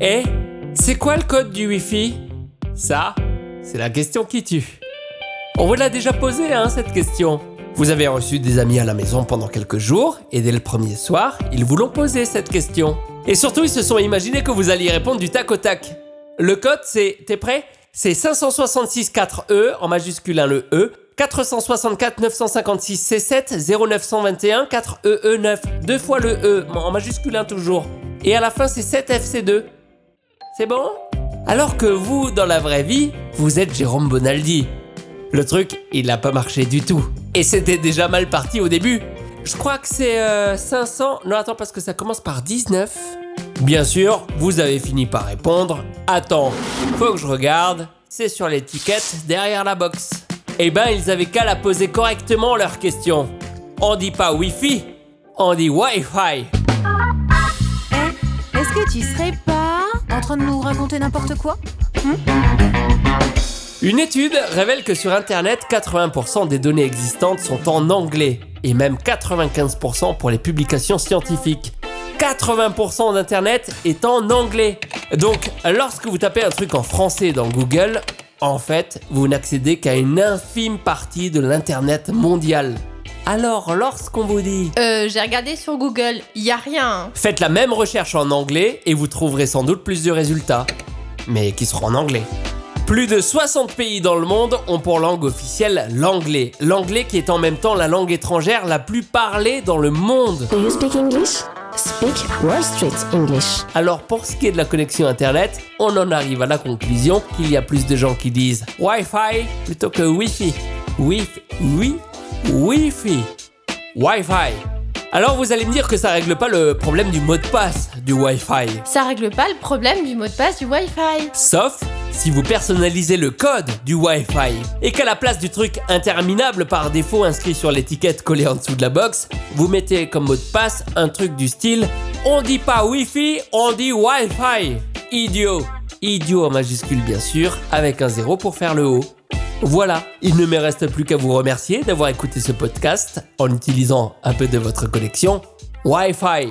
Eh, c'est quoi le code du Wi-Fi? Ça, c'est la question qui tue. On vous l'a déjà posé, hein, cette question. Vous avez reçu des amis à la maison pendant quelques jours, et dès le premier soir, ils vous l'ont posé cette question. Et surtout, ils se sont imaginés que vous alliez répondre du tac au tac. Le code, c'est, t'es prêt? C'est 566 4E, en majuscule 1 le E, 464 956 C7 0921 4EE9, deux fois le E, en majuscule 1 toujours. Et à la fin, c'est 7FC2. C'est bon? Alors que vous, dans la vraie vie, vous êtes Jérôme Bonaldi. Le truc, il n'a pas marché du tout. Et c'était déjà mal parti au début. Je crois que c'est euh, 500. Non, attends, parce que ça commence par 19. Bien sûr, vous avez fini par répondre. Attends, faut que je regarde. C'est sur l'étiquette derrière la box. Eh ben, ils avaient qu'à la poser correctement leur question. On dit pas Wi-Fi, on dit Wi-Fi. Eh, est-ce que tu serais pas nous raconter n'importe quoi Une étude révèle que sur Internet, 80% des données existantes sont en anglais, et même 95% pour les publications scientifiques. 80% d'Internet est en anglais. Donc, lorsque vous tapez un truc en français dans Google, en fait, vous n'accédez qu'à une infime partie de l'Internet mondial. Alors, lorsqu'on vous dit Euh, j'ai regardé sur Google, y a rien. Faites la même recherche en anglais et vous trouverez sans doute plus de résultats, mais qui seront en anglais? Plus de 60 pays dans le monde ont pour langue officielle l'anglais. L'anglais qui est en même temps la langue étrangère la plus parlée dans le monde. Do you speak English? Speak Wall Street English. Alors pour ce qui est de la connexion internet, on en arrive à la conclusion qu'il y a plus de gens qui disent Wi-Fi plutôt que Wi-Fi. Wi-Fi. Oui, Wi-Fi. Wi-Fi. Alors vous allez me dire que ça règle pas le problème du mot de passe du Wi-Fi. Ça règle pas le problème du mot de passe du Wi-Fi. Sauf si vous personnalisez le code du Wi-Fi et qu'à la place du truc interminable par défaut inscrit sur l'étiquette collée en dessous de la box, vous mettez comme mot de passe un truc du style on dit pas Wi-Fi, on dit Wi-Fi. Idiot. Idiot en majuscule bien sûr, avec un zéro pour faire le haut. Voilà, il ne me reste plus qu'à vous remercier d'avoir écouté ce podcast en utilisant un peu de votre connexion Wi-Fi.